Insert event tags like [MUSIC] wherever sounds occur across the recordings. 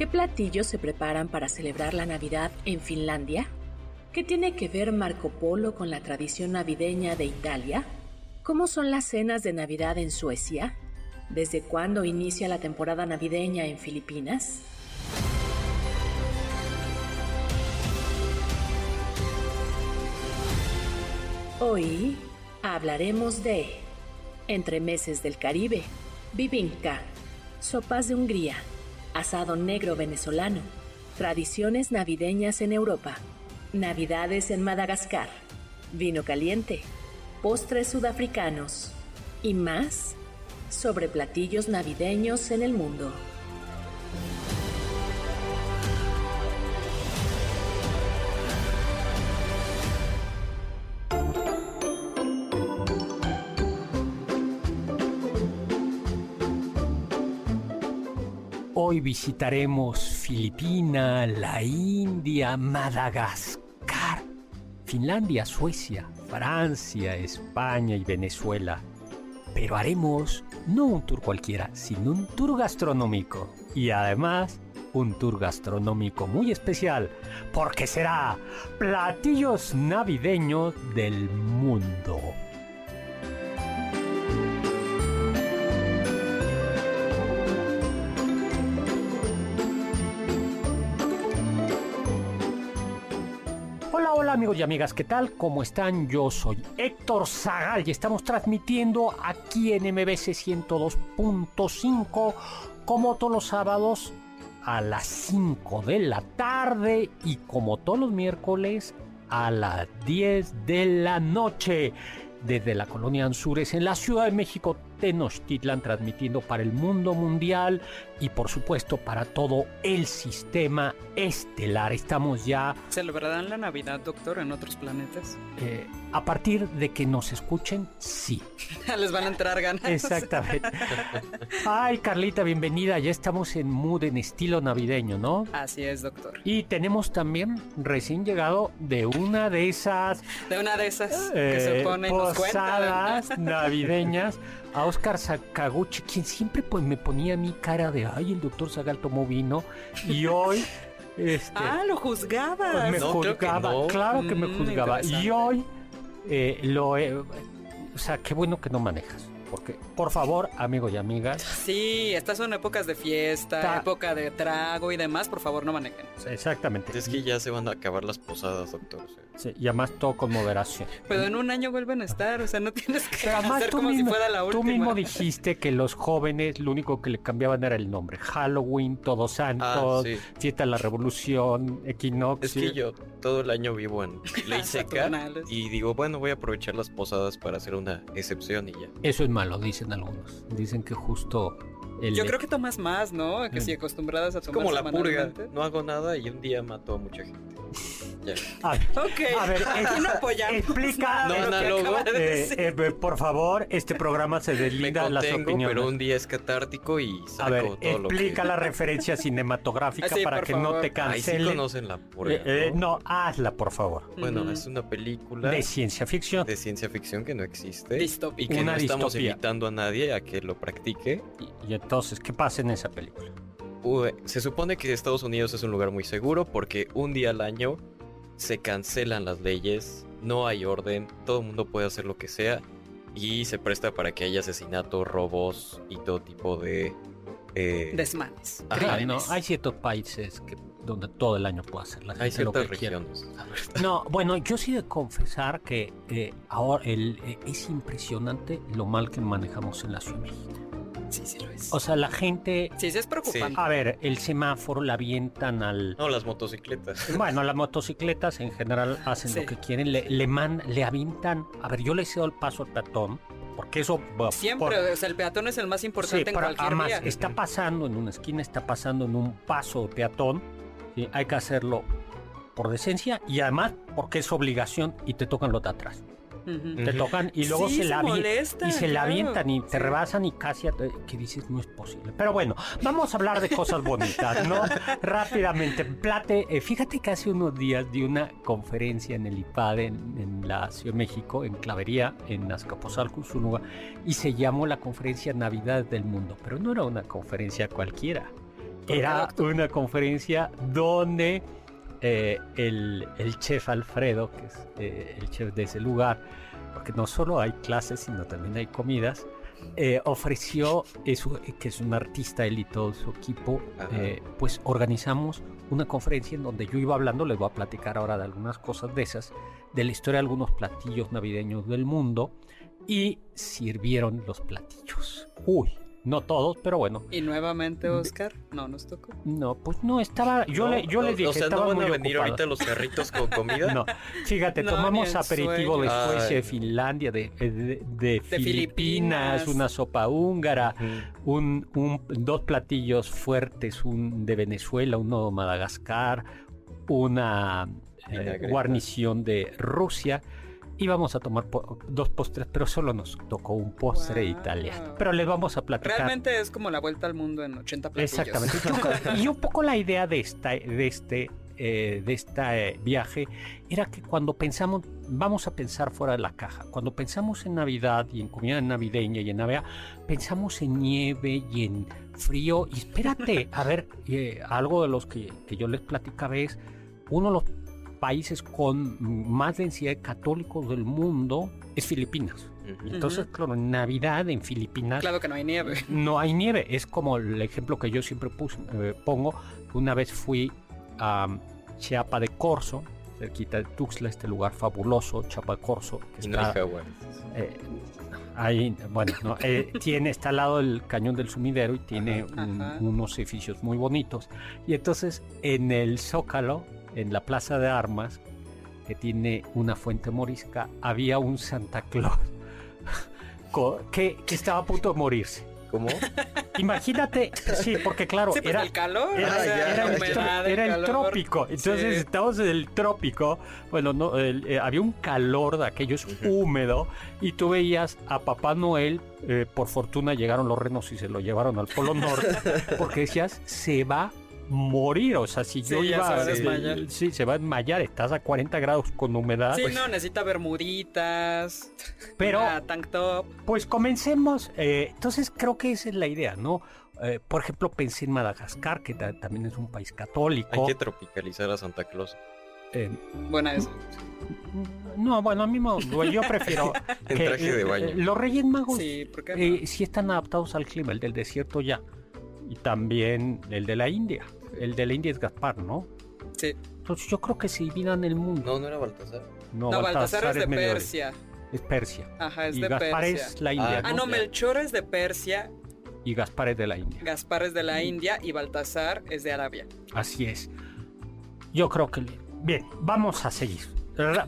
¿Qué platillos se preparan para celebrar la Navidad en Finlandia? ¿Qué tiene que ver Marco Polo con la tradición navideña de Italia? ¿Cómo son las cenas de Navidad en Suecia? ¿Desde cuándo inicia la temporada navideña en Filipinas? Hoy hablaremos de entremeses del Caribe, bibinka, sopas de Hungría, asado negro venezolano, tradiciones navideñas en Europa, navidades en Madagascar, vino caliente, postres sudafricanos y más sobre platillos navideños en el mundo. Hoy visitaremos Filipina, la India, Madagascar, Finlandia, Suecia, Francia, España y Venezuela. Pero haremos no un tour cualquiera, sino un tour gastronómico. Y además, un tour gastronómico muy especial, porque será platillos navideños del mundo. Amigos y amigas, ¿qué tal? ¿Cómo están? Yo soy Héctor Zagal y estamos transmitiendo aquí en MBC 102.5 como todos los sábados a las 5 de la tarde y como todos los miércoles a las 10 de la noche desde la colonia Anzures en la Ciudad de México, Tenochtitlan, transmitiendo para el mundo mundial y por supuesto para todo el sistema estelar. Estamos ya... ¿Celebrarán la Navidad, doctor, en otros planetas? Eh, a partir de que nos escuchen, sí. [LAUGHS] Les van a entrar ganas. Exactamente. [LAUGHS] Ay, Carlita, bienvenida. Ya estamos en mood, en estilo navideño, ¿no? Así es, doctor. Y tenemos también recién llegado de una de esas... De una de esas eh, que se ponen posadas navideñas [LAUGHS] a Oscar Sakaguchi, quien siempre pues, me ponía mi cara de, ay, el doctor Zagal tomó vino. Y hoy... Este, ah, lo juzgaba. Me No, creo que juzgaba, no. claro que me Mm, juzgaba. Y hoy eh, lo he- o sea, qué bueno que no manejas. Porque, por favor, amigos y amigas, Sí, estas son épocas de fiesta, Ta- época de trago y demás. Por favor, no manejen. exactamente. Es que ya se van a acabar las posadas, doctor. Sí, y además todo con moderación. Pero en un año vuelven a estar, o sea, no tienes que Pero además hacer tú, como mismo, si fuera la última. tú mismo dijiste que los jóvenes lo único que le cambiaban era el nombre. Halloween, Todos Santos, Ah, sí. Fiesta de la Revolución, Equinoccio. Es que yo todo el año vivo en [LAUGHS] ley seca y digo, bueno, voy a aprovechar las posadas para hacer una excepción y ya. Eso es malo, dicen algunos. Dicen que justo... El, Yo creo que tomas más, ¿no? Que Mm. si acostumbradas a Es tomar como la purga, no hago nada y un día mato a mucha gente. [LAUGHS] Ya. A ver, Ok. A ver, [LAUGHS] Aquí no es- apoyamos explica- de No, lo que de eh, decir. eh, por favor, este programa se Me deslinda de las opiniones. pero un día es catártico y saco A ver, todo lo que... explica la [LAUGHS] referencia cinematográfica Ah, sí, para que no te Ahí sí cancelen. conocen la purga, Eh, eh, ¿no? no, hazla, por favor. Bueno, es una película De ciencia ficción. de ciencia ficción que no existe Distópica. y que Una no estamos distopía. invitando a nadie a que lo practique. Y, y entonces, ¿qué pasa en esa película? Uy, Se supone que Estados Unidos es un lugar muy seguro porque un día al año se cancelan las leyes, no hay orden, todo el mundo puede hacer lo que sea y se presta para que haya asesinatos, robos y todo tipo de... eh, Desmanes. Ajá. Claro, no, hay ciertos países que, donde todo el año puede hacer la hay ciertas regiones. [LAUGHS] No, bueno, yo sí de confesar que eh, ahora el, eh, es impresionante lo mal que manejamos en la Ciudad de México. Sí, sí lo es. O sea, la gente... sí, sí es preocupante. A ver, el semáforo la avientan al... No, las motocicletas. [LAUGHS] Bueno, las motocicletas en general hacen Sí. lo que quieren, le, le, man- le avientan. A ver, yo le cedo el paso al peatón porque eso... va- Siempre, por- o sea, el peatón es el más importante en pero cualquier además vía. está pasando en una esquina, está pasando en un paso peatón, ¿sí? hay que hacerlo por decencia y además porque es obligación y te tocan los de atrás. Te tocan y luego Sí, se, se la molestan, y se la claro. avientan y te Sí. rebasan y casi a- que dices no es posible. Pero bueno, vamos a hablar de cosas bonitas, ¿no? [LAUGHS] Rápidamente, Plate, eh, fíjate que hace unos días di una conferencia en el IPAD en, en la Ciudad de México, en Clavería, en Azcapotzalco, Zúñiga, y se llamó la conferencia Navidad del Mundo, pero no era una conferencia cualquiera. Era una conferencia donde eh, el, el chef Alfredo, que es eh, el chef de ese lugar, porque no solo hay clases, sino también hay comidas, eh, ofreció, eso, que es un artista él y todo su equipo, eh, pues organizamos una conferencia en donde yo iba hablando, les voy a platicar ahora de algunas cosas de esas, de la historia de algunos platillos navideños del mundo, y sirvieron los platillos. Uy, no todos, pero bueno. Y nuevamente, Oscar, no nos tocó. No, pues no, estaba, yo, No, le, yo no, les dije, O sea, estaba ¿no van muy a venir ocupado. ahorita los carritos con [LAUGHS] comida? No, fíjate, No, tomamos aperitivo de. Suecia, de. Finlandia, de, de- de Filipinas, Filipinas. una sopa húngara, un, un- dos platillos fuertes, un de Venezuela, uno de Madagascar, una eh, guarnición de Rusia. Íbamos a tomar po- dos postres, pero solo nos tocó un postre italiano. Pero les vamos a platicar. Realmente es como la vuelta al mundo en 80 platillos. Exactamente. Y un poco la idea de, esta, de este, eh, de este viaje era que cuando pensamos, vamos a pensar fuera de la caja. Cuando pensamos en Navidad y en comida navideña y en Navidad, pensamos en nieve y en frío. Y espérate, a ver, eh, algo de los que, que yo les platicaba es uno de los países con más densidad de católicos del mundo es Filipinas. Entonces, claro, en Navidad en Filipinas Claro que no hay nieve. no hay nieve. Es como el ejemplo que yo siempre pus- eh, pongo. Una vez fui a Chiapa de Corzo, cerquita de Tuxtla, este lugar fabuloso, Chiapa de Corzo, que Y no hay está jaguares. eh, ahí, bueno, no, eh, tiene, está al lado del cañón del sumidero y tiene un- Ajá. unos edificios muy bonitos. Y entonces en el Zócalo, en la Plaza de Armas, que tiene una fuente morisca, había un Santa Claus [LAUGHS] que estaba a punto de morirse. ¿Cómo? Imagínate, sí, porque claro, Sí, pues era, el calor. era, ya, el, humedad, tro- era el calor. trópico. Entonces Sí. estamos en el trópico. Bueno, no, el- eh, había un calor de aquello es Ujú. húmedo. Y tú veías a Papá Noel. eh, por fortuna llegaron los renos y se lo llevaron al Polo Norte. porque decías, se va morir. O sea, si yo Sí, ya iba. se va a desmayar. sí, se va a desmayar. Estás a 40 grados con humedad. Sí, pues, no, necesita bermuditas. [LAUGHS] Pero- una tank top. Pues comencemos. eh, entonces creo que esa es la idea, ¿no? Eh, por ejemplo, pensé en Madagascar, que ta- también es un país católico. Hay que tropicalizar a Santa Claus. Eh, Buena esa. no, bueno, a mí yo prefiero [LAUGHS] traje de eh, baño. eh, los Reyes Magos Sí, ¿por qué no? eh, sí están adaptados al clima, el del desierto ya. Y también el de la India. El de la India es Gaspar, ¿no? Sí. Entonces yo creo que se dividan el mundo. No, no era Baltasar. No, No, Baltasar es de Medio Oriente. Persia. Es Persia. Ajá, es y de Gaspar Persia. es la India. Ah, no, Melchor es de Persia, Y Gaspar es de la India. Gaspar es de la India y Baltasar es de Arabia. Así es. Yo creo que... Bien, vamos a seguir.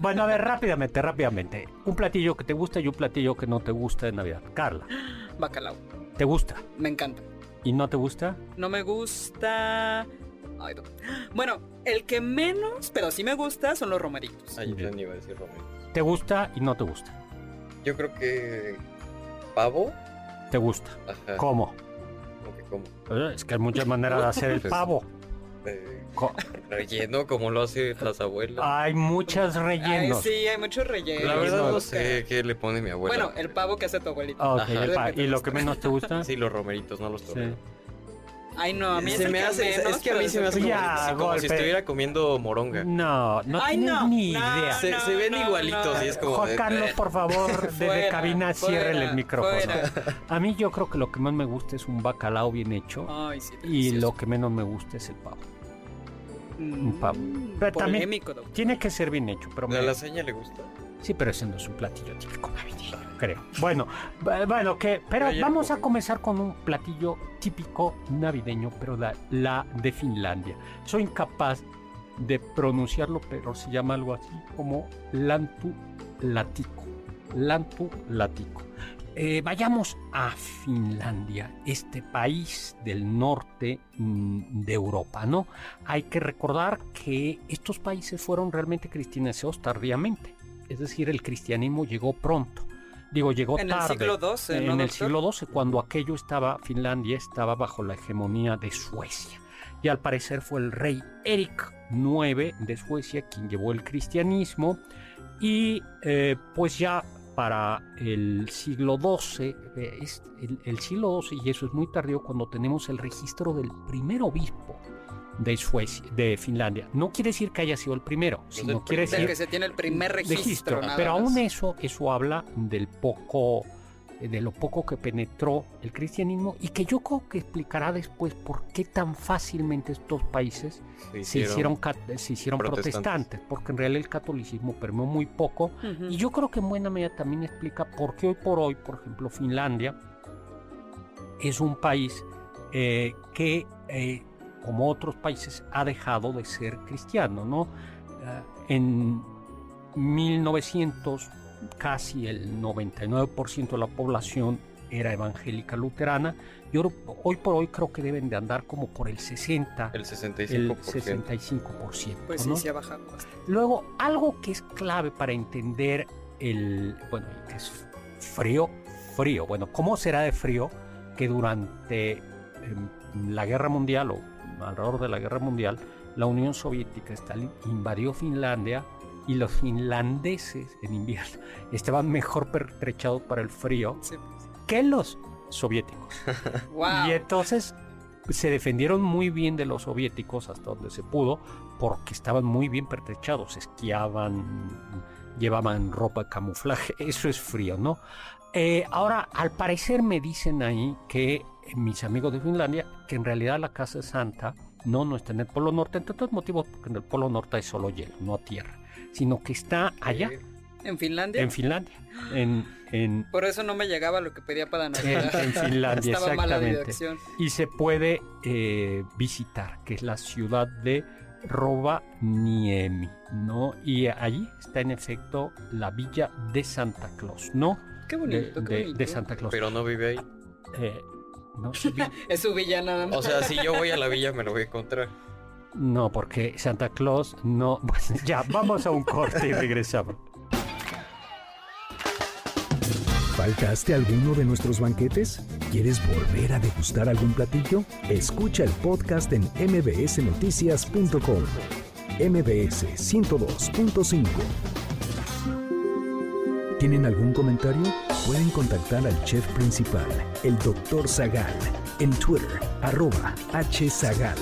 Bueno, a ver, rápidamente, rápidamente. Un platillo que te gusta y un platillo que no te gusta de Navidad. Carla, Bacalao. ¿te gusta? Me encanta. ¿Y no te gusta? No me gusta. Ay, no. Bueno, el que menos, pero sí me gusta, son los romeritos. Ah, yo iba a decir Romero. ¿Te gusta y no te gusta? Yo creo que. ¿Pavo? ¿Te gusta? Ajá. ¿Cómo? ¿Cómo que cómo? Eh, Es que hay muchas maneras de hacer el Pues, pavo. Eh, relleno como lo hacen las abuelas. Hay muchos Ay, rellenos. sí, hay muchos rellenos. La verdad no sé qué le pone mi abuela. Bueno, el pavo que hace tu abuelita. ¿Y lo que menos te gusta? Sí, los romeritos, no los Sí. Ay, no, a mí se me hace, menos, es que a mí se me hace Ya, como, si- como si golpe. estuviera comiendo moronga. No, no Ay, no, ni no, idea. Se, no, se ven no, igualitos no. y es como. Juan de- Carlos, por favor, desde [LAUGHS] Fuera, cabina, ciérrele el micrófono. fuera. A mí yo creo que lo que más me gusta es un bacalao bien hecho Ay, sí, y lo que menos me gusta es el pavo. Mm, un pavo. Pero también-. Tiene que ser bien hecho, pero ¿La me- lasaña le gusta? Sí, pero ese no es un platillo típico navideño, creo. Bueno, bu- bueno, que, pero vamos a comenzar con un platillo típico navideño, pero la, la de Finlandia. Soy incapaz de pronunciarlo, pero se llama algo así como lantu latico. Lantu latico. eh, vayamos a Finlandia, este país del norte mm, de Europa, ¿no? Hay que recordar que estos países fueron realmente cristianizados tardíamente, es decir, el cristianismo llegó pronto. Digo, llegó En tarde. el siglo XII, En ¿no, el doctor? siglo XII, cuando aquello estaba, Finlandia estaba bajo la hegemonía de Suecia. Y al parecer fue el rey Eric IX de Suecia quien llevó el cristianismo. Y eh, pues ya para el siglo XII, eh, es el, el siglo XII, y eso es muy tardío, cuando tenemos el registro del primer obispo de Suecia, de Finlandia. No quiere decir que haya sido el primero, sino el quiere decir que se tiene el primer registro. registro, nada pero más. aún eso, eso habla del poco, eh, de lo poco que penetró el cristianismo y que yo creo que explicará después por qué tan fácilmente estos países se hicieron, se hicieron protestantes. protestantes, porque en realidad el catolicismo permeó muy poco y yo creo que en buena medida también explica por qué hoy por hoy, por ejemplo, Finlandia es un país eh, que, eh, como otros países, ha dejado de ser cristiano, ¿no? Ah, en 1900, casi el 99% de la población era evangélica luterana y hoy, por hoy creo que deben de andar como por el 60, El 65%. el 65%. Pues sí, ¿no? sí ha bajado bastante. Luego, algo que es clave para entender el, bueno, que es frío, frío. Bueno, ¿cómo será de frío que durante em, la guerra mundial o alrededor de la guerra mundial, la Unión Soviética invadió Finlandia y los finlandeses en invierno [LAUGHS] estaban mejor pertrechados para el frío Sí, pues. que los soviéticos. Wow. [LAUGHS] Y entonces se defendieron muy bien de los soviéticos hasta donde se pudo, porque estaban muy bien pertrechados, esquiaban, llevaban ropa de camuflaje, eso es frío, ¿no? Eh, ahora, al parecer me dicen ahí que mis amigos de Finlandia, que en realidad la Casa Santa no, no está en el Polo Norte, entre otros motivos, porque en el Polo Norte hay solo hielo, no tierra, sino que está allá, ¿En Finlandia? en Finlandia, en, en, Por eso no me llegaba lo que pedía para Navidad. en Finlandia, [LAUGHS] Estaba exactamente. y se puede eh, visitar, que es la ciudad de Rovaniemi, ¿no? Y allí está en efecto la villa de Santa Claus, ¿no? Qué De, bonito, qué de- bonito. de Santa Claus. Pero no vive ahí. Eh, no, vi- [LAUGHS] Es su villa nada más. O sea, si yo voy a la villa me lo voy a encontrar. no, porque Santa Claus no. Bueno, [LAUGHS] ya, vamos a un corte y regresamos. ¿Faltaste alguno de nuestros banquetes? ¿Quieres volver a degustar algún platillo? Escucha el podcast en mbsnoticias.com. mbs 102.5. ¿Tienen algún comentario? Pueden contactar al chef principal, el Dr. Zagal, en Twitter, arroba hzagal.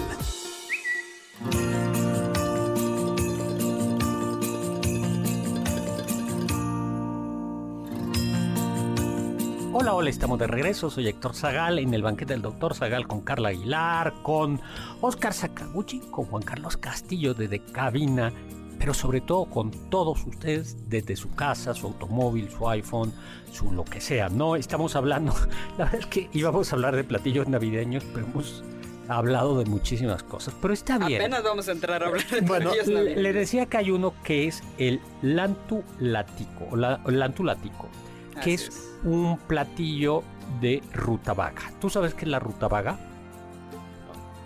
Hola, hola, estamos de regreso. Soy Héctor Zagal en el banquete del doctor Zagal con Carla Aguilar, con Oscar Sakaguchi, con Juan Carlos Castillo desde cabina, pero sobre todo con todos ustedes desde su casa, su automóvil, su iPhone, su lo que sea. No estamos hablando, [LAUGHS] la verdad es que íbamos a hablar de platillos navideños, pero hemos hablado de muchísimas cosas, pero está bien. Apenas vamos a entrar a hablar de [LAUGHS] Bueno, navideños. le decía que hay uno que es el lantu latico, o la, o lantu latico, que Así es, un platillo de rutabaga. ¿Tú sabes qué es la rutabaga?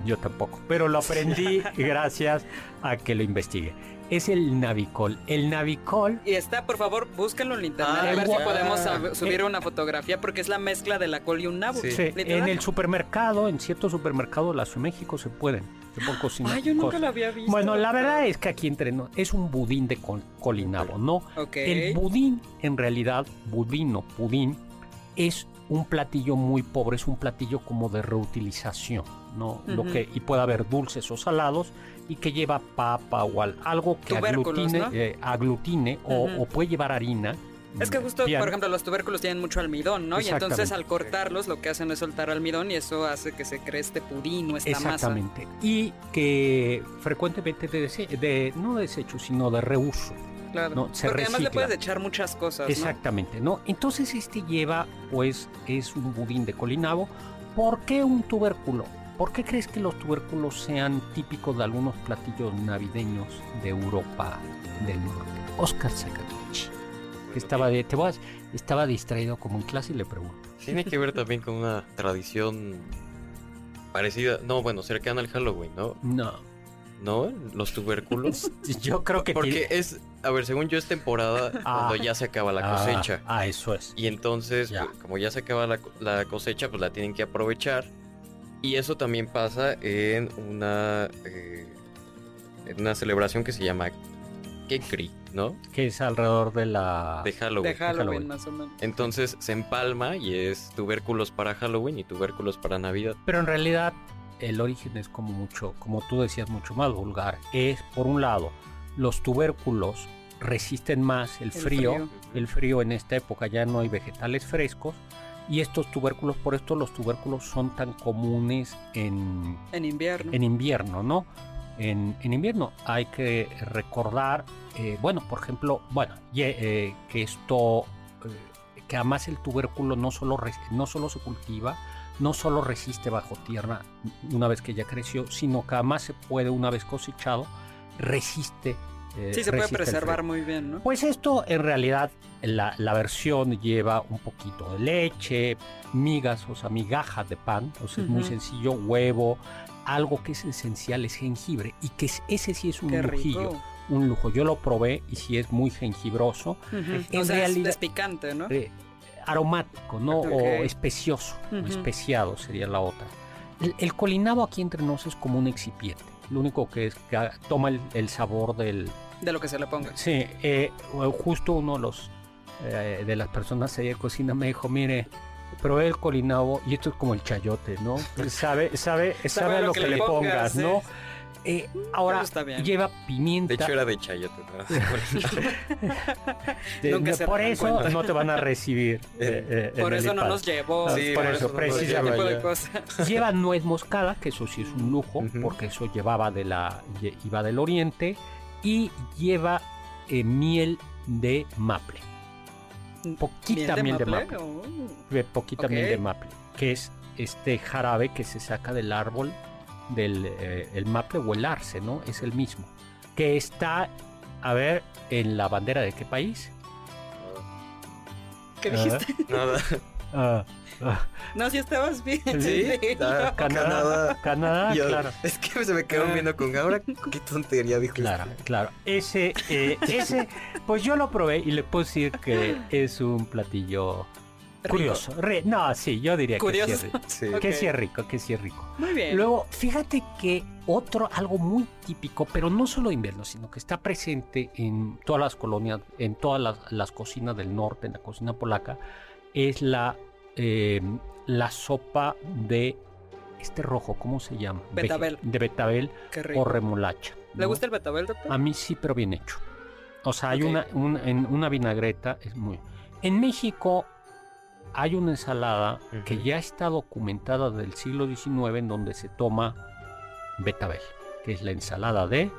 Yo tampoco, pero lo aprendí [LAUGHS] gracias a que lo investigué. Es el navicol. El navicol Y está, por favor, búsquenlo en internet Ah, a ver si podemos Eh, subir una fotografía porque es la mezcla de la col y un nabo. Sí. En el supermercado, en ciertos supermercados de la Ciudad de México se pueden. Se pueden cocinar Ay, yo nunca cosas. lo había visto. Bueno, la verdad es que aquí entre nos es un budín de col- colinabo, ¿no? Ok. El budín, en realidad, budín o pudín, es un platillo muy pobre, es un platillo como de reutilización, ¿no? Lo que, y puede haber dulces o salados y que lleva papa o al- algo que aglutine, ¿no? eh, aglutine o, puede llevar harina. Es que justo, por ejemplo, los tubérculos tienen mucho almidón, ¿no? Y entonces Exactamente. al cortarlos lo que hacen es soltar almidón y eso hace que se cree este pudín o esta masa. Exactamente. Y que frecuentemente de, de no de desecho, sino de reuso. Claro. No, se Porque además le puedes echar muchas cosas, ¿no? Exactamente, ¿no? Entonces este lleva, pues, es un budín de colinabo. ¿Por qué un tubérculo? ¿Por qué crees que los tubérculos sean típicos de algunos platillos navideños de Europa del Norte? Oscar Sakaguchi. que estaba de, te a- estaba distraído como en clase y le pregunto. Tiene que ver también con una tradición parecida, no, bueno, cercana al Halloween, ¿no? No, ¿No? Los tubérculos. [LAUGHS] yo creo que Porque tiene- es, a ver, según yo es temporada Ah. cuando ya se acaba la Ah, cosecha. Ah, eso es. Y entonces, Ya. pues, como ya se acaba la cosecha, pues la tienen que aprovechar. Y eso también pasa en una, eh, en una celebración que se llama Kekri, ¿no? Que es alrededor de la... De Halloween. De Halloween, Halloween. más o menos. Entonces se empalma y es tubérculos para Halloween y tubérculos para Navidad. Pero en realidad el origen es como mucho, como tú decías, mucho más vulgar. Es, por un lado, los tubérculos resisten más el El frío. frío. El frío en esta época ya no hay vegetales frescos. Y estos tubérculos, por esto los tubérculos son tan comunes en, En invierno. en invierno, ¿no? En, en invierno hay que recordar, eh, bueno, por ejemplo, bueno, eh, que esto, eh, que además el tubérculo no solo, no solo se cultiva, no solo resiste bajo tierra una vez que ya creció, sino que además se puede, una vez cosechado, resiste. Eh, sí, se puede preservar muy bien, ¿no? Pues esto en realidad la, la versión lleva un poquito de leche, migas, o sea, migajas de pan, sea, es muy sencillo, huevo, algo que es esencial es jengibre y que es- ese sí es un Qué lujillo, rico. un lujo. Yo lo probé y sí es muy jengibroso, Ujú. En o sea, es- realidad- es, picante, ¿no? eh, aromático, ¿no? O especioso, o especiado sería la otra. El, el colinado aquí entre nos es como un excipiente. Lo único que es que toma el- el sabor del, De lo que se le ponga. Sí, eh, justo uno de los eh, de las personas ahí de cocina me dijo, mire, probé el colinabo y esto es como el chayote, ¿no? [LAUGHS] Sabe, sabe, sabe, a lo que, le pongas, ¿no? Eh, ahora está bien. lleva De pimienta. hecho era de chayote. ¿no? [LAUGHS] de- Nunca no, se por eso cuenta. no te van a recibir. [LAUGHS] eh, eh, Por el eso no nos llevó. Sí, por por eso, no precisamente. de cosas. [LAUGHS] Lleva nuez moscada, que eso sí es un lujo, porque eso llevaba de la, iba del oriente, y lleva eh, miel de maple. Poquita miel de maple. Oh. de poquita Ok. miel de maple, que es este jarabe que se saca del árbol del eh, el maple o el arce, ¿no? Es el mismo. Que está, a ver, en la bandera de qué país? ¿Qué dijiste? Nada. Ah, ah, No, si estabas bien. Sí, ah, Canadá. Canadá, Yo- claro. Es que se me quedaron viendo con ahora. Qué tontería dijo. Claro, este. claro. Ese, eh, ese, pues yo lo probé y le puedo decir que [LAUGHS] es un platillo Rico. curioso. Re- no, sí, yo diría Curioso. que sí, es rico. Sí. Que sí es rico, que sí es rico. Muy bien. Luego, fíjate que otro, algo muy típico, pero no solo invierno, sino que está presente en todas las colonias, en todas las, las cocinas del norte, en la cocina polaca, es la, eh, la sopa de este rojo, ¿cómo se llama? Betabel. De betabel o remolacha. ¿Le gusta el betabel, doctor? A mí sí, pero bien hecho. O sea, hay Ok. una, un- en una vinagreta, es muy... En México hay una ensalada que ya está documentada del siglo XIX en donde se toma betabel, que es la ensalada de...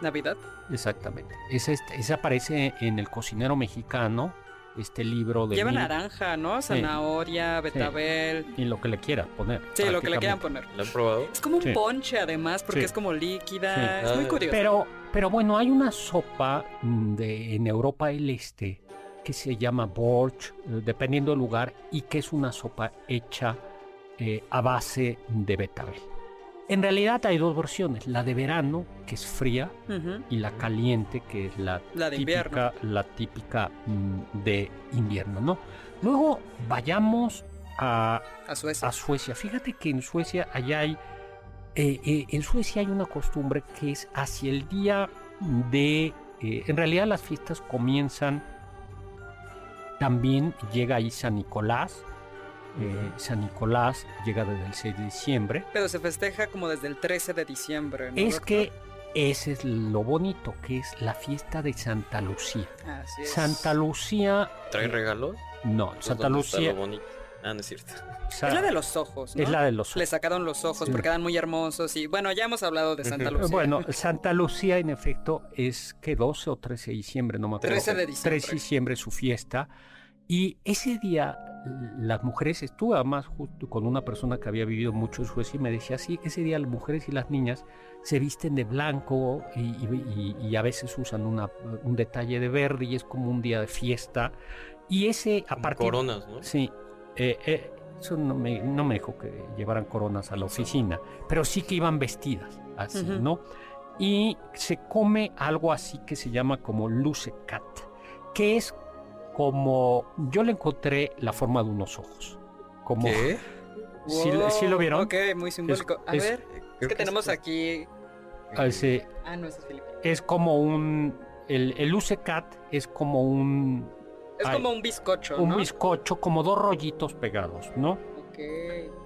¿Navidad? Exactamente. Esa, es- esa aparece en el cocinero mexicano, este libro de... Lleva mil- naranja, ¿no? Zanahoria, betabel. Y lo que le quiera poner. Sí, lo que le quieran poner. ¿Lo han probado? Es como un Sí. ponche además, porque Sí. es como líquida. Sí. Es muy Ah. curioso. Pero, pero bueno, hay una sopa de, en Europa del Este que se llama Borch, eh, dependiendo del lugar, y que es una sopa hecha eh, a base de betabel. En realidad hay dos versiones, la de verano, que es fría, y la caliente, que es la, La de típica, la típica mm, de invierno, ¿no? Luego vayamos a, A Suecia. a Suecia. Fíjate que en Suecia allá hay, eh, eh, en Suecia hay una costumbre que es hacia el día de, eh, en realidad las fiestas comienzan, también llega ahí San Nicolás, eh, San Nicolás llega desde el 6 de diciembre. Pero se festeja como desde el 13 de diciembre, ¿no, Es doctor? que ese es lo bonito, que es la fiesta de Santa Lucía. Así es. Santa Lucía, ¿Trae regalos? no, Santa ¿dónde está Lucía lo bonito? Ah, no es cierto. Es la de los ojos, ¿no? es la de los Le sacaron los ojos Sí. porque eran muy hermosos y bueno, ya hemos hablado de Santa. Lucía. Bueno, Santa Lucía en efecto es que 12 o 13 de diciembre, no me acuerdo. 13 de diciembre. 13 de diciembre es su fiesta y ese día las mujeres, estuve además justo con una persona que había vivido mucho en Suecia y me decía, sí, ese día las mujeres y las niñas se visten de blanco y, y- y a veces usan una- un detalle de verde y es como un día de fiesta. Y ese, a Como partir... coronas, ¿no? Sí, eh, eh, eso no me, no me dijo que llevaran coronas a la oficina, pero sí que iban vestidas así. ¿no? Y se come algo así que se llama como lucecat, que es como, yo le encontré la forma de unos ojos. Como, ¿Qué? [LAUGHS] ¿Sí, lo- sí lo vieron? Ok, muy simbólico. a es- ver, Creo ¿qué tenemos aquí? Ah, Ah, no, ese es Felipe. es como un, el, el lucecat es como un, Es Ay, como un bizcocho, un ¿no? bizcocho, como dos rollitos pegados, ¿no? Ok.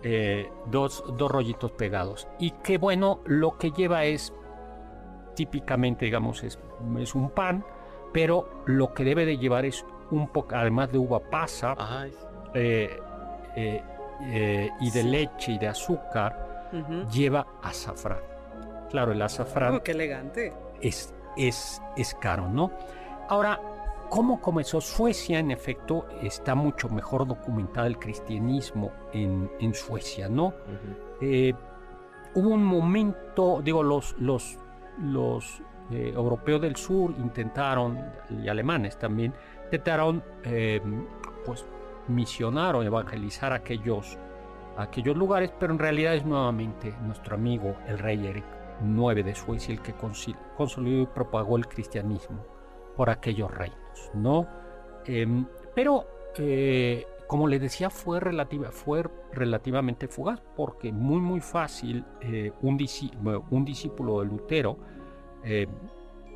eh, dos, dos rollitos pegados. Y que bueno, lo que lleva es típicamente, digamos, es, es un pan, pero lo que debe de llevar es un poco, además de uva pasa Ay, eh, eh, eh, y de Sí. leche y de azúcar, lleva azafrán. Claro, el azafrán Oh, qué elegante. es, es, es caro, ¿no? Ahora, ¿cómo comenzó Suecia? En efecto, está mucho mejor documentado el cristianismo en, en Suecia, ¿no? Eh, hubo un momento, digo, los, los, los eh, europeos del sur intentaron, y alemanes también, intentaron eh, pues misionar o evangelizar aquellos, aquellos lugares, pero en realidad es nuevamente nuestro amigo el rey Eric IX de Suecia el que consolidó y propagó el cristianismo por aquellos ¿no? Em, pero eh, como les decía, fue, relativa, fue relativamente fugaz, porque muy, muy fácil eh, un, un discípulo de Lutero, eh,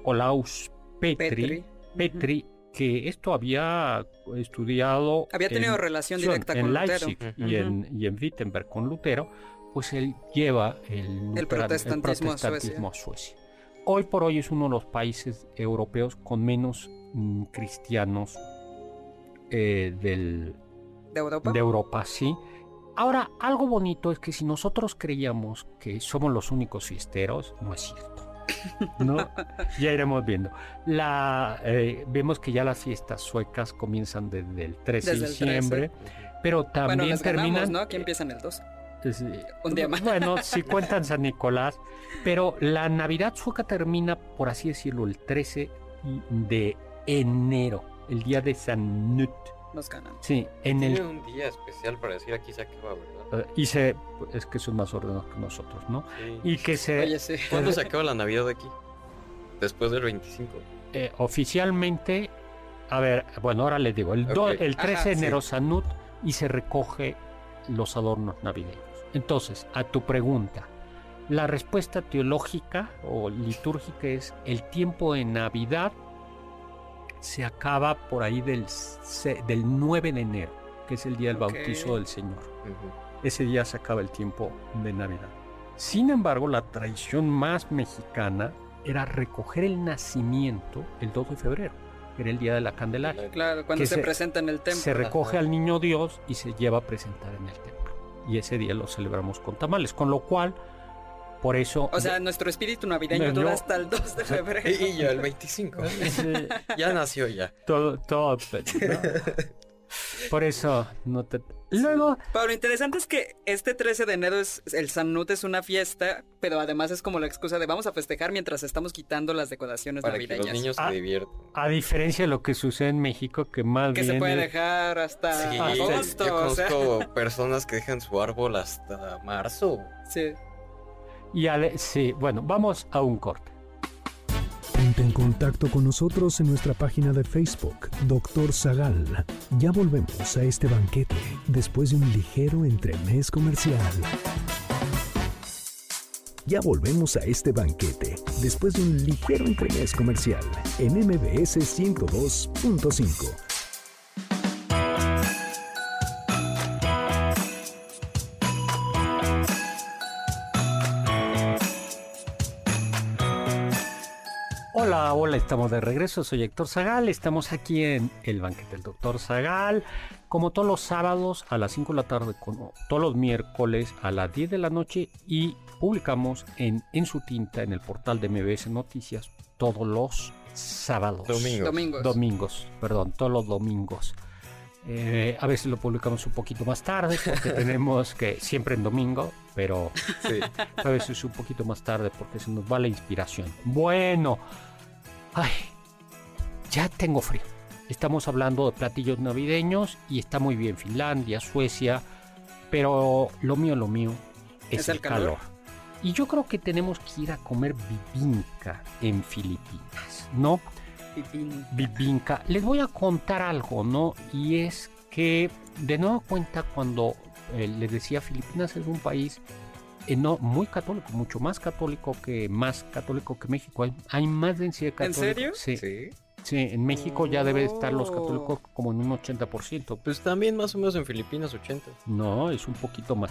Olaus Petri, Petri. Petri, que esto había estudiado. Había tenido en- relación directa en con Lutero. Leipzig y, en, y en Wittenberg con Lutero, pues él lleva el, protestantismo a protestantismo a Suecia. Hoy por hoy es uno de los países europeos con menos mm, cristianos eh, del, ¿De Europa? de Europa, sí. Ahora, algo bonito es que si nosotros creíamos que somos los únicos fiesteros, no es cierto. ¿No? [LAUGHS] ya iremos viendo. La, eh, vemos que ya las fiestas suecas comienzan desde el 13 de Desde diciembre, pero también bueno, terminan. ganamos, ¿no? Aquí empiezan el 2. Es, Un día más. Bueno, [LAUGHS] si cuentan San Nicolás, pero la Navidad sueca termina, por así decirlo, el 13 de enero, el día de San Nut. Nos ganan. Sí, en Tiene el un día especial para decir aquí se acaba, ¿verdad? Eh, y se es que son más ordenados que nosotros, ¿no? Sí. Y que se Oye, sí. ¿Cuándo se acaba la Navidad aquí? Después del 25. eh, oficialmente, a ver, bueno, ahora les digo, el, do- Ok. el 13 Ajá, de sí. enero Sanut y se recoge los adornos navideños. Entonces, a tu pregunta, la respuesta teológica o litúrgica es el tiempo de Navidad se acaba por ahí del, del 9 de enero, que es el día del bautizo del Señor. Ese día se acaba el tiempo de Navidad. Sin embargo, la tradición más mexicana era recoger el nacimiento el 2 de febrero, que era el día de la Candelaria. Claro, cuando se, se- presenta en el templo. Se recoge al niño Dios y se lleva a presentar en el templo. Y ese día lo celebramos con tamales, con lo cual, por eso... O sea, nuestro espíritu navideño dura hasta el 2 de febrero. Y, yo el 25. ese- [LAUGHS] ya nació ya. todo, todo, ¿no? [LAUGHS] Por eso no te... Luego, Pero lo interesante es que este 13 de enero es el Sanut es una fiesta, pero además es como la excusa de vamos a festejar mientras estamos quitando las decoraciones Para que navideñas. los niños Ah. se diviertan. a diferencia de lo que sucede en México, que más que bien... se puede es- dejar hasta Sí, agosto. yo o sea, conozco [LAUGHS] personas que dejan su árbol hasta marzo. sí. Y ale- sí, bueno, vamos a un corte. En contacto con nosotros en nuestra página de Facebook, Doctor Zagal. Ya volvemos a este banquete después de un ligero entremés comercial. Ya volvemos a este banquete después de un ligero entremés comercial en MBS 102.5. Hola, estamos de regreso. Soy Héctor Zagal. Estamos aquí en el banquete del Doctor Zagal. Como todos los sábados a las 5 de la tarde, como todos los miércoles a las 10 de la noche. Y publicamos en, en su tinta en el portal de MBS Noticias todos los sábados. Domingos. Domingos. Domingos, perdón, todos los domingos. Eh, a veces lo publicamos un poquito más tarde porque [LAUGHS] tenemos que, siempre en domingo, pero Sí. a veces un poquito más tarde porque se nos va la inspiración. Bueno, ay, ya tengo frío. Estamos hablando de platillos navideños y está muy bien Finlandia, Suecia, pero lo mío, lo mío es, Es el el calor. calor. Y yo creo que tenemos que ir a comer bibinka en Filipinas, ¿no? Pipín. Bibinka. Les voy a contar algo, ¿no? Y es que de nueva cuenta cuando eh, les decía Filipinas es un país eh, no, muy católico, mucho más católico que más católico que México. Hay, hay más densidad ¿En católica. serio? Sí, Sí. sí, en México ya debe estar los Oh. católicos como en un 80%. Pues también más o menos en Filipinas 80. No, es un poquito más.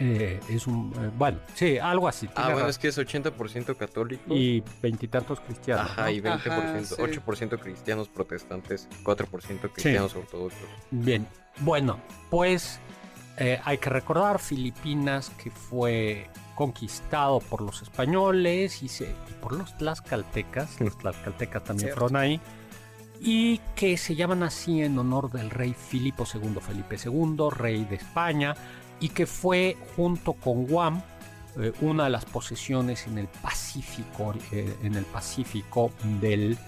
Eh, es un, eh, bueno, sí, algo así. Ah, bueno, razón. es que es 80% católico. Y veintitantos cristianos. Ajá, ¿no? y 20%, Ajá, sí. 8% cristianos protestantes, 4% cristianos ortodoxos. Bien, bueno, pues eh, hay que recordar Filipinas que fue conquistado por los españoles y, se, y por los tlaxcaltecas, los tlaxcaltecas también Cierto. fueron ahí, y que se llaman así en honor del rey Filipo II, Felipe II, rey de España, y que fue junto con Guam eh, una de las posesiones en el Pacífico, eh, en el Pacífico del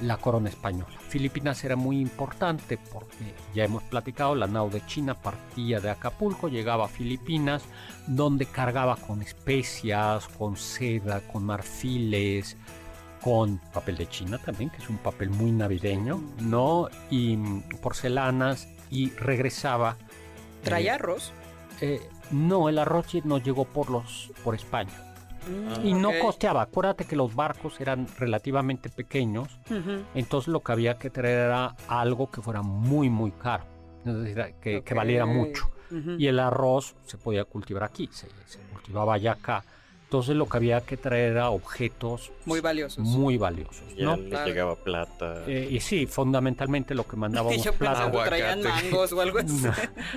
la corona española. Filipinas era muy importante porque ya hemos platicado, la nao de China partía de Acapulco, llegaba a Filipinas, donde cargaba con especias, con seda, con marfiles, con papel de China también, que es un papel muy navideño, ¿no? Y porcelanas, y regresaba. eh, ¿Traía arroz? eh, no, el arroz no llegó por los por España Y no costeaba. Acuérdate que los barcos eran relativamente pequeños, entonces lo que había que traer era algo que fuera muy muy caro, es decir, que, que valiera mucho. Y el arroz se podía cultivar aquí, se, se cultivaba ya acá. Entonces lo que había que traer era objetos Muy valiosos. muy valiosos, Ya ¿no? le Claro. llegaba plata. Eh, y sí, fundamentalmente lo que mandábamos [LAUGHS] yo plata. que traían mangos o algo [LAUGHS] así. No.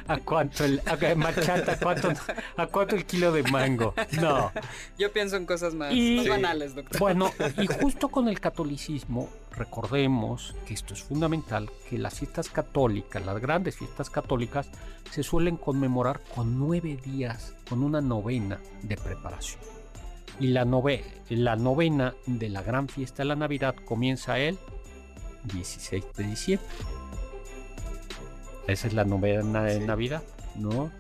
¿A cuánto el a, machata, ¿a cuánto, a cuánto el kilo de mango? No. Yo pienso en cosas más, Y- más banales, doctor. Bueno, y [LAUGHS] justo con el catolicismo, recordemos que esto es fundamental, que las fiestas católicas, las grandes fiestas católicas, se suelen conmemorar con nueve días, con una novena de preparación. Y la, nove- la novena de la gran fiesta de la Navidad comienza el 16 de diciembre. Esa es la novena de Sí. Navidad, ¿no?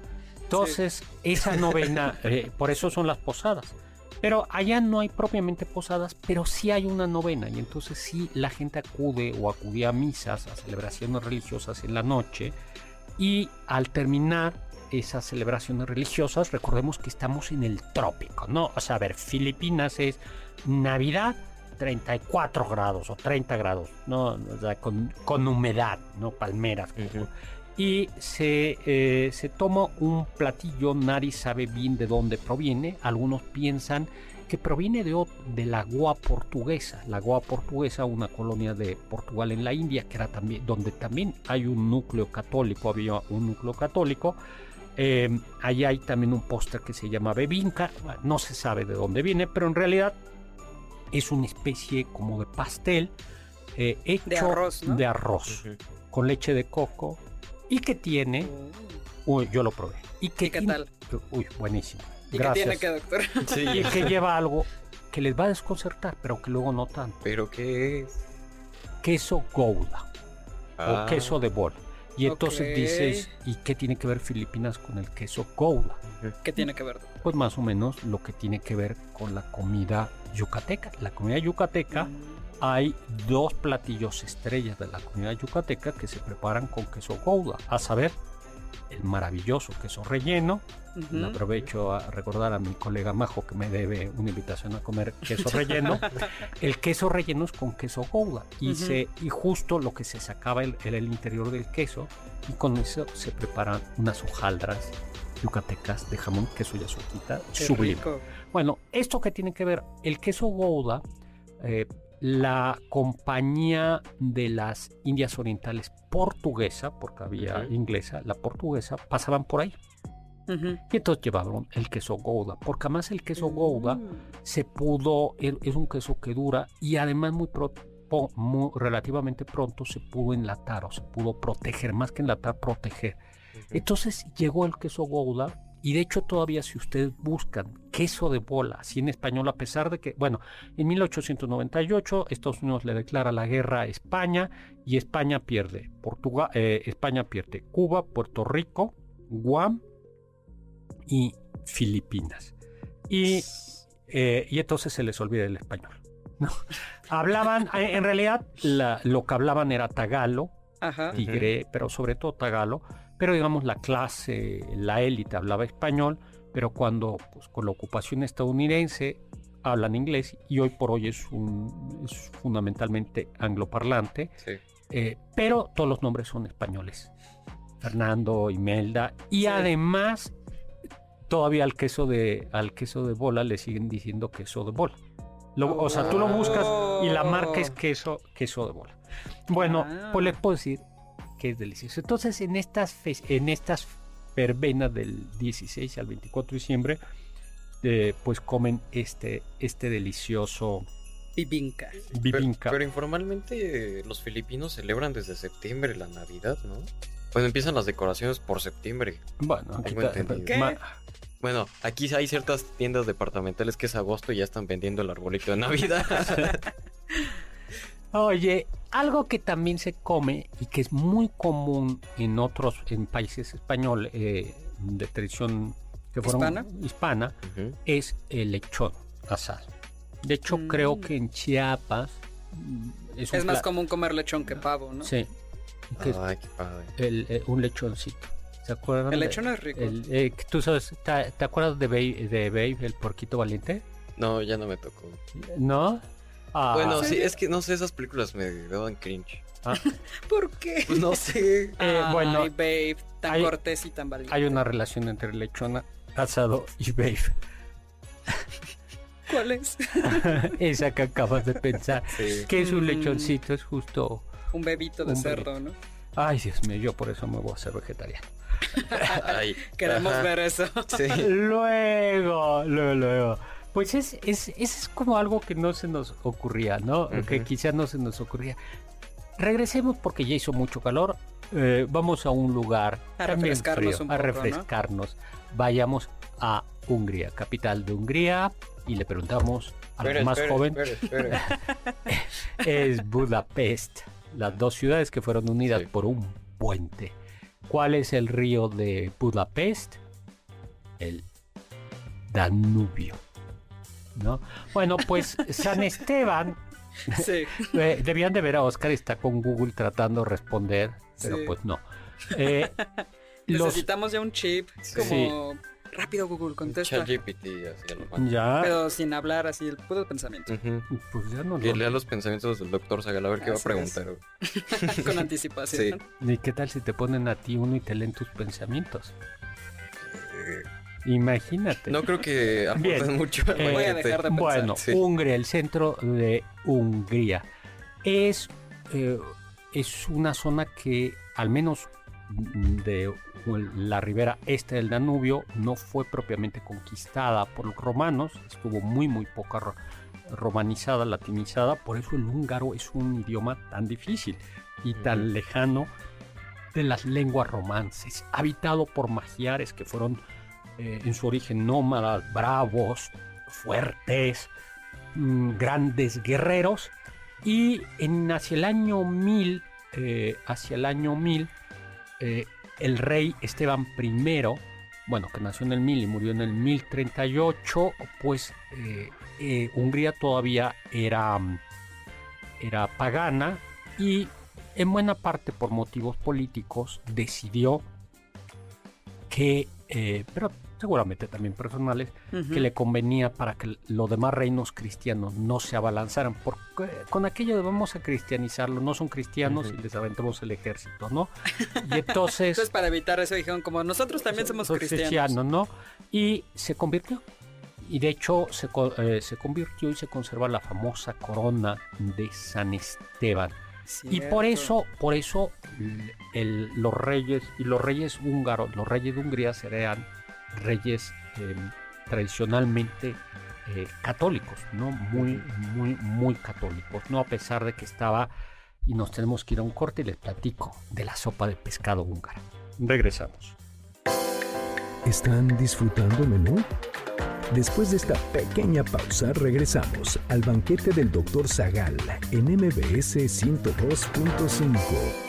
Entonces, esa novena, [LAUGHS] eh, por eso son las posadas. Pero allá no hay propiamente posadas, pero sí hay una novena y entonces sí la gente acude o acudía a misas, a celebraciones religiosas en la noche y al terminar esas celebraciones religiosas, recordemos que estamos en el trópico, ¿no? O sea, a ver, Filipinas es Navidad 34 grados o 30 grados, ¿no? O sea, con, con humedad, ¿no? Palmeras. Ujú. Y se, eh, se toma un platillo, nadie sabe bien de dónde proviene. Algunos piensan que proviene de, de la Goa portuguesa. La Goa portuguesa, una colonia de Portugal en la India, que era también, donde también hay un núcleo católico, había un núcleo católico. Eh, ahí hay también un postre que se llama bebinca. No se sabe de dónde viene, pero en realidad es una especie como de pastel eh, hecho De arroz, ¿no? de arroz Ujú. con leche de coco y que tiene, uy, yo lo probé, y que ¿Y qué tiene- tal? uy, buenísimo. ¿Y qué Gracias. tiene que, doctor? [LAUGHS] Sí, Y que lleva algo que les va a desconcertar, pero que luego no tanto. pero ¿qué es? Queso Gouda Ah, o queso de bol. Y entonces dices, ¿y qué tiene que ver Filipinas con el queso Gouda? ¿Qué tiene que ver? Pues más o menos lo que tiene que ver con la comida yucateca. La comida yucateca hay dos platillos estrellas de la comida yucateca que se preparan con queso Gouda, a saber, el maravilloso queso relleno. Le aprovecho a recordar a mi colega Majo que me debe una invitación a comer queso [LAUGHS] relleno. el queso relleno es con queso Gouda y, se, y justo lo que se sacaba el- era el interior del queso y con eso se preparan unas hojaldras yucatecas de jamón, queso y azuquita, Qué sublime. rico. Bueno, esto que tiene que ver, el queso Gouda, eh, la compañía de las Indias Orientales portuguesa, porque había inglesa, la portuguesa, pasaban por ahí. Y entonces llevaron el queso Gouda, porque además el queso Gouda Mm. se pudo, es un queso que dura y además muy, pro- relativamente pronto se pudo enlatar o se pudo proteger, más que enlatar, proteger. Entonces llegó el queso Gouda y de hecho todavía si ustedes buscan queso de bola, así en español, a pesar de que, bueno, en 1898 Estados Unidos le declara la guerra a España y España pierde. Portugal, eh, España pierde Cuba, Puerto Rico, Guam y Filipinas. Y, eh, y entonces se les olvida el español. ¿no? [LAUGHS] Hablaban, eh, en realidad la- lo que hablaban era tagalo, Ajá. tigre, pero sobre todo tagalo, pero digamos la clase, la élite hablaba español, pero cuando pues, con la ocupación estadounidense hablan inglés y hoy por hoy es, un, es fundamentalmente angloparlante, Sí. eh, pero todos los nombres son españoles. Fernando, Imelda, y Sí. además todavía al queso de al queso de bola le siguen diciendo queso de bola. Lo- o sea, tú lo buscas y la marca es Oh. queso, queso de bola. Bueno, Ah. pues les puedo decir que es delicioso. Entonces, en estas fe- en estas verbenas del 16 al 24 de diciembre, eh, pues comen este, este delicioso Bibinca. Pero, bibinca. pero informalmente eh, los filipinos celebran desde septiembre la Navidad, ¿no? Pues empiezan las decoraciones por septiembre. bueno, aquí tengo está- entendido. ¿Qué? ma- Bueno, aquí hay ciertas tiendas departamentales que es agosto y ya están vendiendo el arbolito de Navidad. [LAUGHS] Oye, algo que también se come y que es muy común en otros, en países españoles eh, de tradición que fueron ¿Hispana? hispana, es el lechón asado. De hecho, Mm. creo que en Chiapas mm, es, más común comer lechón que pavo, ¿no? Sí, que Ay, qué padre. el, eh, un lechoncito. ¿Se acuerdan? El de- lechón es rico. el, eh, tú sabes, ¿te, te acuerdas de Babe, de Babe, el porquito valiente? No, ya no me tocó. ¿No? Ah, bueno, ¿en sí, es que no sé, esas películas me daban cringe. [LAUGHS] ¿Por qué? Pues no sé. [LAUGHS] Eh, Ay, bueno, babe, tan hay- cortés y tan valiente. hay una relación entre lechona, asado y Babe. [LAUGHS] ¿Cuál es? Esa que acabas de pensar. Sí. Que es un Mm. lechoncito, es justo. Un bebito de Un cerdo, ¿no? Ay, Dios mío, yo por eso me voy a hacer vegetariano. Ay, Queremos ajá. ver eso. Sí. Luego, luego, luego. Pues es, es, es como algo que no se nos ocurría, ¿no? Que quizás no se nos ocurría. Regresemos porque ya hizo mucho calor. eh, vamos a un lugar A también refrescarnos frío, un a refrescarnos. Vayamos a Hungría, capital de Hungría, y le preguntamos a Espera, más espera, joven. espera, espera. [LAUGHS] es Budapest, las dos ciudades que fueron unidas Sí. por un puente. ¿Cuál es el río de Budapest? El Danubio. ¿No? Bueno, pues San Esteban, [LAUGHS] Sí. eh, debían de ver a Oscar, está con Google tratando de responder, pero Sí. pues no. [LAUGHS] Eh, los, Necesitamos ya un chip como rápido Google contesta. Así lo ya, Pero sin hablar así el puro pensamiento. Ujú. pues ya no lo- lea los pensamientos del doctor Zagal a ver qué va a preguntar. [LAUGHS] Con anticipación. Sí. ¿Y qué tal si te ponen a ti uno y te leen tus pensamientos? Eh, Imagínate. No creo que [LAUGHS] aporten mucho. Eh, Voy a dejar de pensar. Bueno, Sí. Hungría, el centro de Hungría. Es, eh, es una zona que, al menos de la ribera este del Danubio, no fue propiamente conquistada por los romanos, estuvo muy, muy poca ro- romanizada, latinizada, por eso el húngaro es un idioma tan difícil y tan lejano de las lenguas romances, habitado por magiares que fueron eh, en su origen nómadas, bravos, fuertes, mm, grandes guerreros. Y en, hacia el año 1000, eh, hacia el año 1000, eh, el rey Esteban I, bueno, que nació en el 1000 y murió en el 1038, pues Hungría todavía era, era pagana y en buena parte por motivos políticos decidió que, pero seguramente también personales, que le convenía para que los demás reinos cristianos no se abalanzaran. Porque con aquello de vamos a cristianizarlo, no son cristianos y les aventamos el ejército, ¿no? Y [LAUGHS] entonces... Entonces, para evitar eso, dijeron como nosotros también somos Soy cristianos. ¿no? Y se convirtió. Y de hecho se, eh, se convirtió y se conserva la famosa corona de San Esteban. Y por eso, por eso el- los reyes y los reyes húngaros, los reyes de Hungría serían reyes eh, tradicionalmente eh, católicos, ¿no? Muy, muy, muy católicos, ¿no? A pesar de que estaba, y nos tenemos que ir a un corte y les platico de la sopa de pescado húngara. Regresamos. ¿Están disfrutando el menú? Después de esta pequeña pausa, regresamos al banquete del Dr. Zagal en MBS 102.5.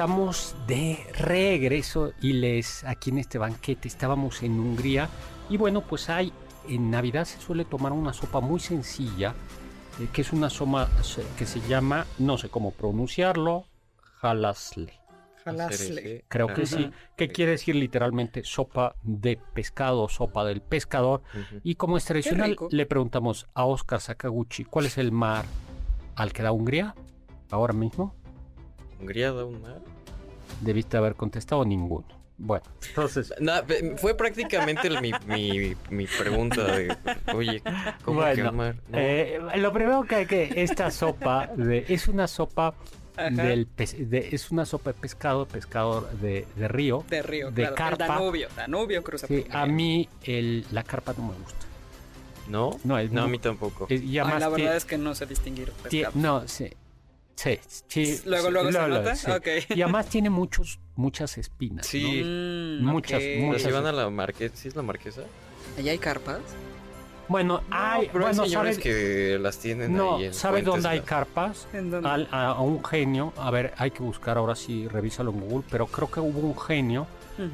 Estamos de regreso y les aquí en este banquete estábamos en Hungría y bueno, pues hay en Navidad se suele tomar una sopa muy sencilla eh, que es una sopa que se llama, no sé cómo pronunciarlo, halasle. Jalasle. Creo que sí, que quiere decir literalmente sopa de pescado, sopa del pescador. Y como es tradicional, le preguntamos a Oscar Sakaguchi cuál es el mar al que da Hungría ahora mismo. ¿Hungría da un mar? Debiste haber contestado ninguno. Bueno, entonces. [LAUGHS] Fue prácticamente el- mi, mi, mi pregunta de, oye, ¿cómo que Bueno, mar? No. eh, lo primero que hay que. Esta sopa de- es una sopa del de- es una sopa de pescado, pescado de, de río. De río, de claro. carpa. Danubio, Danubio cruza Sí, a mí el- la carpa no me gusta. ¿No? no, es no, a muy- mí tampoco. Y Ay, además la verdad es que no sé distinguir pescado. no, sí. Sí, sí, Luego, sí, luego se nota. sí. Y además tiene muchos, muchas espinas. Sí. Mm, Muchas, ok. Pero muchas- si van a la marquesa, ¿sí es la marquesa? ¿Allá hay carpas? ¿no? Bueno, hay, pero bueno, hay que las tienen No, ahí en ¿sabes puentes dónde hay carpas? ¿En dónde? Al- a, a un genio, a ver, hay que buscar ahora sí, revísalo en Google, pero creo que hubo un genio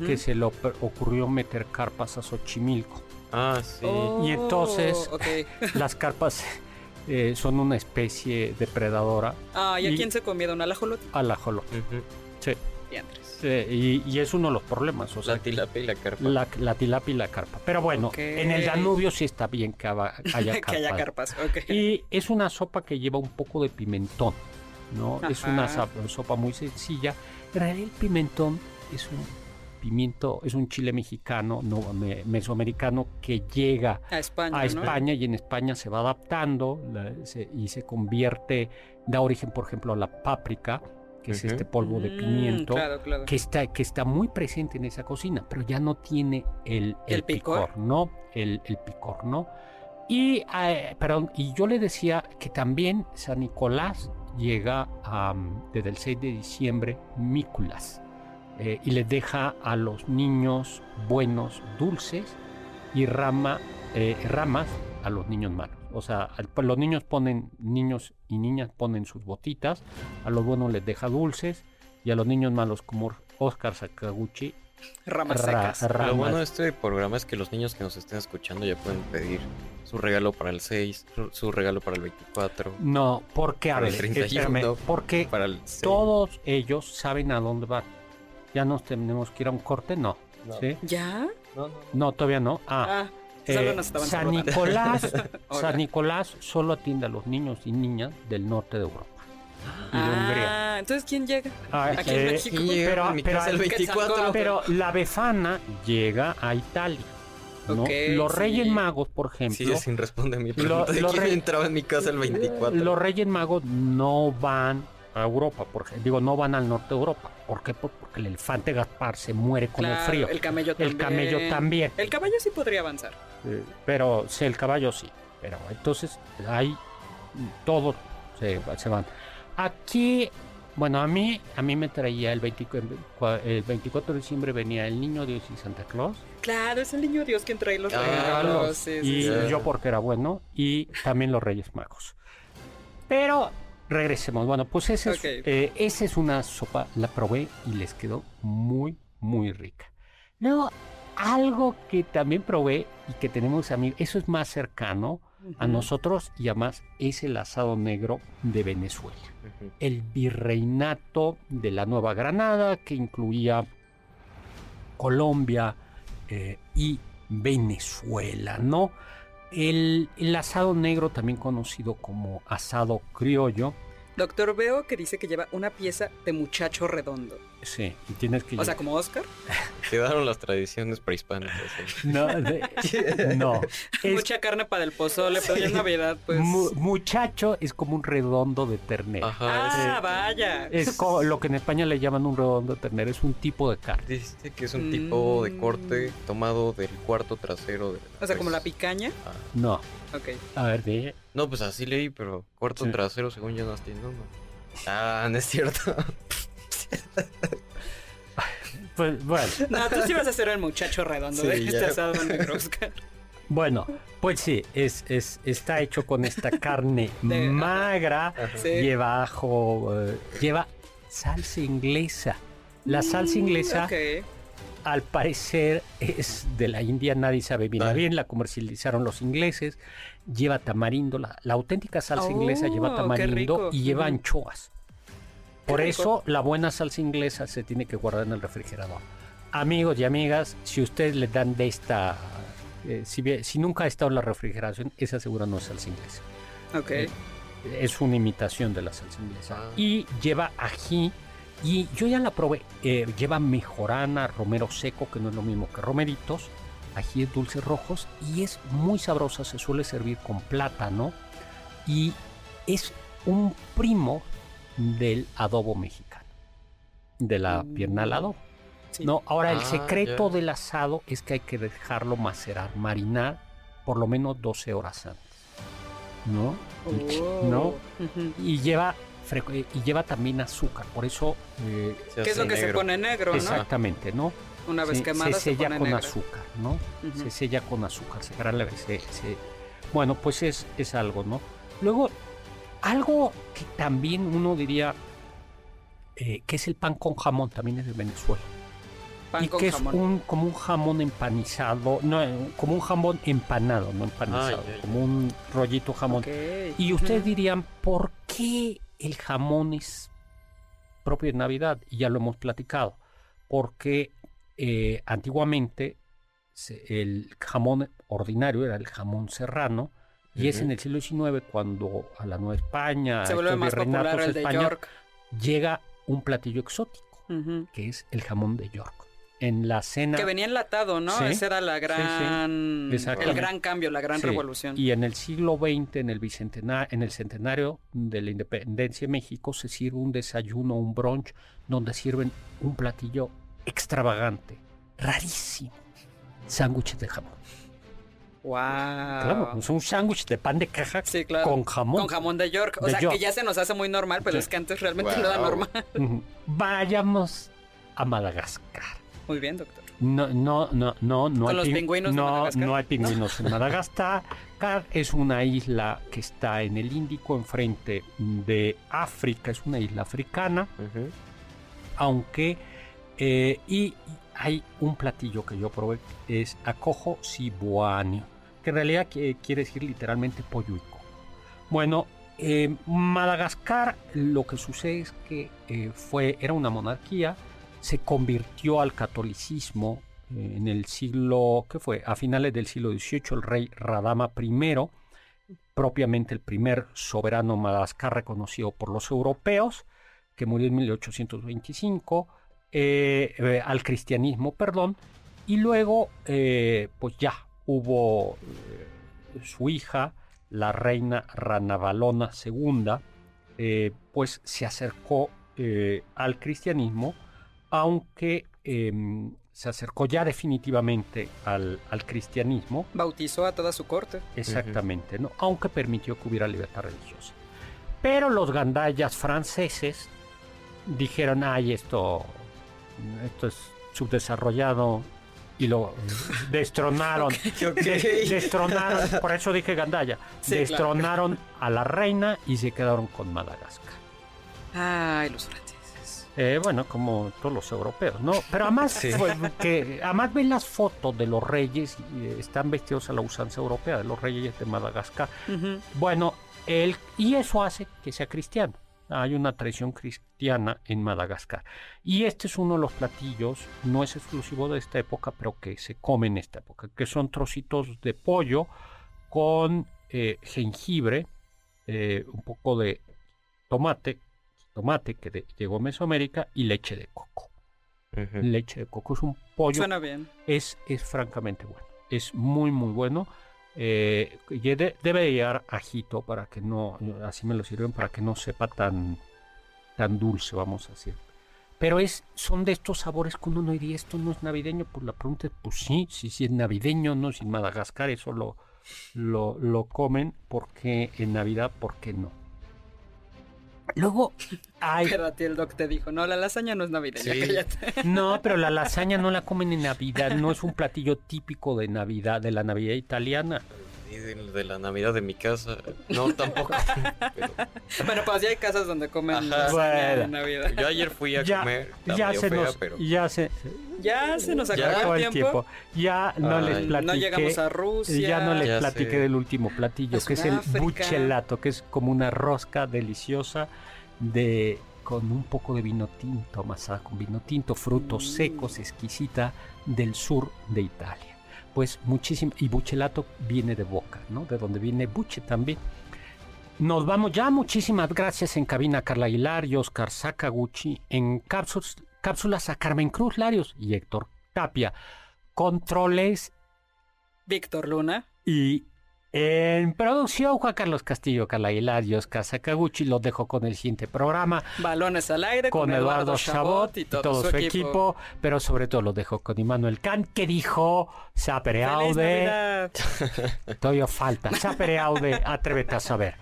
que se le ocurrió meter carpas a Xochimilco. Ah, sí. Y entonces- Oh. [LAUGHS] Las carpas eh, son una especie depredadora Ah, ¿y a y- quién se comía un alajolote? al ajolote. Ujú. Sí, Diantres. sí, y, y es uno de los problemas, o sea, La tilapia y la carpa. la, la tilapia y la carpa. Pero bueno, en el Danubio sí está bien que [LAUGHS] haya carpas. que haya carpas, ok. Y es una sopa que lleva un poco de pimentón, ¿no? Es una sopa muy sencilla. En realidad el pimentón es un pimiento, es un chile mexicano, no, me- mesoamericano, que llega A España, a ¿no? España y en España se va adaptando la- se- y se convierte, da origen, por ejemplo, a la páprica, que es este polvo de Mm, pimiento. claro, claro. Que está, que está muy presente en esa cocina, pero ya no tiene el, ¿El picor? ¿no? El, el picor, ¿no? Y, eh, perdón, y yo le decía que también San Nicolás llega am, desde el 6 de diciembre, Mículas, eh, y les deja a los niños buenos dulces y rama, eh, ramas a los niños malos. O sea, pues los niños ponen, niños y niñas ponen sus botitas, a los buenos les deja dulces y a los niños malos como Oscar Sakaguchi, Ramas ra- secas. ramas. Lo bueno de este programa es que los niños que nos estén escuchando ya pueden pedir su regalo para el 6, su- regalo para el 24, No, porque, a ver, el 31, espérame, porque para el 6. todos ellos saben a dónde van. ¿Ya nos tenemos que ir a un corte? No. No. ¿Sí? ¿Ya? No, no. No, todavía no. Ah, Ah, solo eh, San. Nicolás. [LAUGHS] San Nicolás solo atiende a los niños y niñas del norte de Europa y de Hungría. Ah, entonces ¿quién llega? Ah, Aquí en eh, México. Pero- el que 24. sacó- Pero la befana llega a Italia. ¿no? Los sí. Reyes Magos, por ejemplo, Sigue sin responder mi pregunta. ¿De los quién rey- entraba en mi casa el 24? los Reyes Magos no van a Europa, por ej- digo, no van al norte de Europa. ¿Por qué? Por- Porque el elefante Gaspar se muere con el frío. El camello El también. camello también. El caballo sí podría avanzar. Eh, pero sí, el caballo sí. Pero entonces hay todos se, se van. Aquí, bueno, a mí, a mí me traía el 24, el 24 de diciembre venía el niño Dios y Santa Claus. Claro, es el niño Dios quien trae los Ah, regalos. Sí, sí, y sí. yo porque era bueno y también los Reyes Magos. Pero regresemos. Bueno, pues ese es, eh, esa es una sopa, la probé y les quedó muy, muy rica. Luego, algo que también probé y que tenemos a mí, eso es más cercano a nosotros y además es el asado negro de Venezuela. El virreinato de la Nueva Granada que incluía Colombia eh, y Venezuela, ¿no? El, asado negro, también conocido como asado criollo, Doctor, veo que dice que lleva una pieza de muchacho redondo. sí, y tienes que... O sea, como Oscar. [LAUGHS] Quedaron las tradiciones prehispánicas. ¿eh? No, de- [LAUGHS] no. Es- Mucha carne para el pozole, pero ya es Navidad, pues. mu- muchacho es como un redondo de ternera. Ah, Ajá. vaya. Es lo que en España le llaman un redondo de ternera, es un tipo de carne. es- Dice que es un tipo de Mm. corte tomado del cuarto trasero. De O sea, como la picaña. Ah. No, Ok. a ver. No, pues así leí, pero cuarto Sí. trasero según yo no estoy no, no. Ah, no es cierto. [LAUGHS] Pues, bueno, No, tú sí vas a ser el muchacho redondo Sí, de este ya. asado Oscar. bueno, pues sí, es, es, está hecho con esta carne [LAUGHS] De- magra, Sí. lleva ajo, eh, lleva salsa inglesa. La salsa inglesa, Ok. Al parecer, es de la India, nadie sabe bien bien, la comercializaron los ingleses, lleva tamarindo, la, la auténtica salsa inglesa lleva Oh, tamarindo y lleva anchoas. Por eso la buena salsa inglesa se tiene que guardar en el refrigerador. Amigos y amigas, si ustedes le dan de esta, eh, si nunca ha estado en la refrigeración, esa segura no es salsa inglesa. Ok. Eh, es una imitación de la salsa inglesa. Ah. Y lleva ají. Y yo ya la probé. eh, lleva mejorana, romero seco, que no es lo mismo que romeritos. Ajíes dulces rojos. Y es muy sabrosa. Se suele servir con plátano. Y es un primo del adobo mexicano. De la Mm. pierna al adobo. Sí. No, ahora el Ah, secreto del asado es que hay que dejarlo macerar, marinar por lo menos 12 horas antes. ¿No? Oh. ¿No? Y lleva, y lleva también azúcar, por eso... eh, Se ¿Qué es lo que se negro. pone negro, no? exactamente, ¿no? Una vez Se- quemada se se, sella pone con negra. azúcar, ¿no? Ujú. Se sella con azúcar, se se- se- Bueno, pues es, es algo, ¿no? Luego, algo que también uno diría eh, que es el pan con jamón, también es de Venezuela. Pan y con que jamón. es un, como un jamón empanizado, no, eh, como un jamón empanado, no empanizado, Ay, ay, como un rollito jamón. Ok. Y ustedes dirían, ¿por qué el jamón es propio de Navidad? Y ya lo hemos platicado. Porque eh, antiguamente se- el jamón ordinario era el jamón serrano. Y es en el siglo XIX cuando a la Nueva España, Se vuelve estos más popular virreinatos el de York. llega un platillo exótico, que es el jamón de York. En la cena... Que venía enlatado, ¿no? Sí. Ese era la gran... el gran cambio, la gran Sí, revolución. Y en el siglo XX, en el, bicentena- en el centenario de la independencia de México, se sirve un desayuno, un brunch, donde sirven un platillo extravagante, rarísimo. Sándwiches de jamón. Wow. Claro, es un sándwich de pan de caja. Sí, claro. con jamón. Con jamón de York. O De sea, York. que ya se nos hace muy normal, pero Sí. es que antes realmente no era Wow. normal. Vayamos a Madagascar. Muy bien, doctor. No, no, no, no, no ¿Con hay los pin- pingüinos de no, Madagascar? no hay [LAUGHS] pingüinos en Madagascar. Es una isla que está en el Índico, enfrente de África. Es una isla africana, aunque eh, y, hay un platillo que yo probé es acojo sibuanio, que en realidad qui- quiere decir literalmente polluico. Bueno, eh, Madagascar lo que sucede es que eh, fue era una monarquía se convirtió al catolicismo eh, en el siglo, ¿qué fue? A finales del siglo XVIII, el rey Radama I, propiamente el primer soberano Madagascar reconocido por los europeos, que murió en 1825, eh, eh, al cristianismo, perdón, y luego, pues ya hubo su hija, la reina Ranavalona II, pues se acercó al cristianismo, aunque em, se acercó ya definitivamente al, al cristianismo, Bautizó a toda su corte. exactamente, ¿no? aunque permitió que hubiera libertad religiosa. Pero los gandayas franceses dijeron, ay, esto, esto es subdesarrollado y lo [LAUGHS] destronaron. De- destronaron, por eso dije gandaya, Sí, claro. destronaron a la reina y se quedaron con Madagascar. Ay, los franceses. Eh, bueno, como todos los europeos, ¿no? Pero además, Sí. que, además ven las fotos de los reyes y eh, están vestidos a la usanza europea de los reyes de Madagascar. Bueno, el, y eso hace que sea cristiano. Hay una tradición cristiana en Madagascar. Y este es uno de los platillos, no es exclusivo de esta época, pero que se come en esta época, que son trocitos de pollo con eh, jengibre, eh, un poco de tomate, tomate que de- llegó a Mesoamérica y leche de coco. Leche de coco es un pollo Suena bien. es, es francamente bueno. Es muy, muy bueno. Eh, y de- debe de llevar ajito para que no, así me lo sirven, para que no sepa tan, tan dulce, vamos a decir. Pero es, son de estos sabores que uno no diría, esto no es navideño. Pues la pregunta es, pues sí, sí, sí es navideño, no sin Madagascar, eso lo, lo, lo comen, porque en Navidad, ¿por qué no? Luego hay... Pero a ti el doc te dijo, no, la lasaña no es navideña, Sí. cállate. No, [LAUGHS] pero la lasaña no la comen en Navidad, no es un platillo típico de Navidad, de la Navidad italiana. De, la Navidad de mi casa. No, tampoco. Pero [LAUGHS] Bueno, pues ya hay casas donde comen Ajá. Bueno. en Navidad. yo ayer fui a Ya, comer. ya se fea, nos, pero ya se, Ya se nos Ya acabó el tiempo. tiempo. Ya no Ay. les platiqué. No llegamos a Rusia. Ya no les Ya platiqué sé. del último platillo, Es que es el África. buchelato, que es como una rosca deliciosa de con un poco de vino tinto, amasada con vino tinto, frutos Mm. secos, exquisita del sur de Italia. Pues muchísimo, y buchelato viene de boca, ¿no? De donde viene buche también. Nos vamos ya, muchísimas gracias en cabina Carla Aguilar y Oscar Sakaguchi, en cápsulas, cápsulas a Carmen Cruz Larios y Héctor Tapia. Controles Víctor Luna. y en producción, Juan Carlos Castillo, Carla Aguilar y Oscar Sakaguchi. Los dejo con el siguiente programa, Balones al aire con, Eduardo Chabot y todo, su equipo. pero sobre todo los dejo con Immanuel Kant, que dijo, sapere ¡Feliz aude, [LAUGHS] todavía falta, sapere aude, atrévete a saber.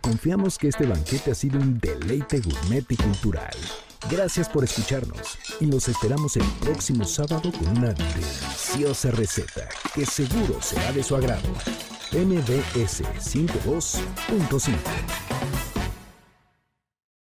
Confiamos que este banquete ha sido un deleite gourmet y cultural. Gracias por escucharnos y los esperamos el próximo sábado con una deliciosa receta que seguro será de su agrado. MBS 52.5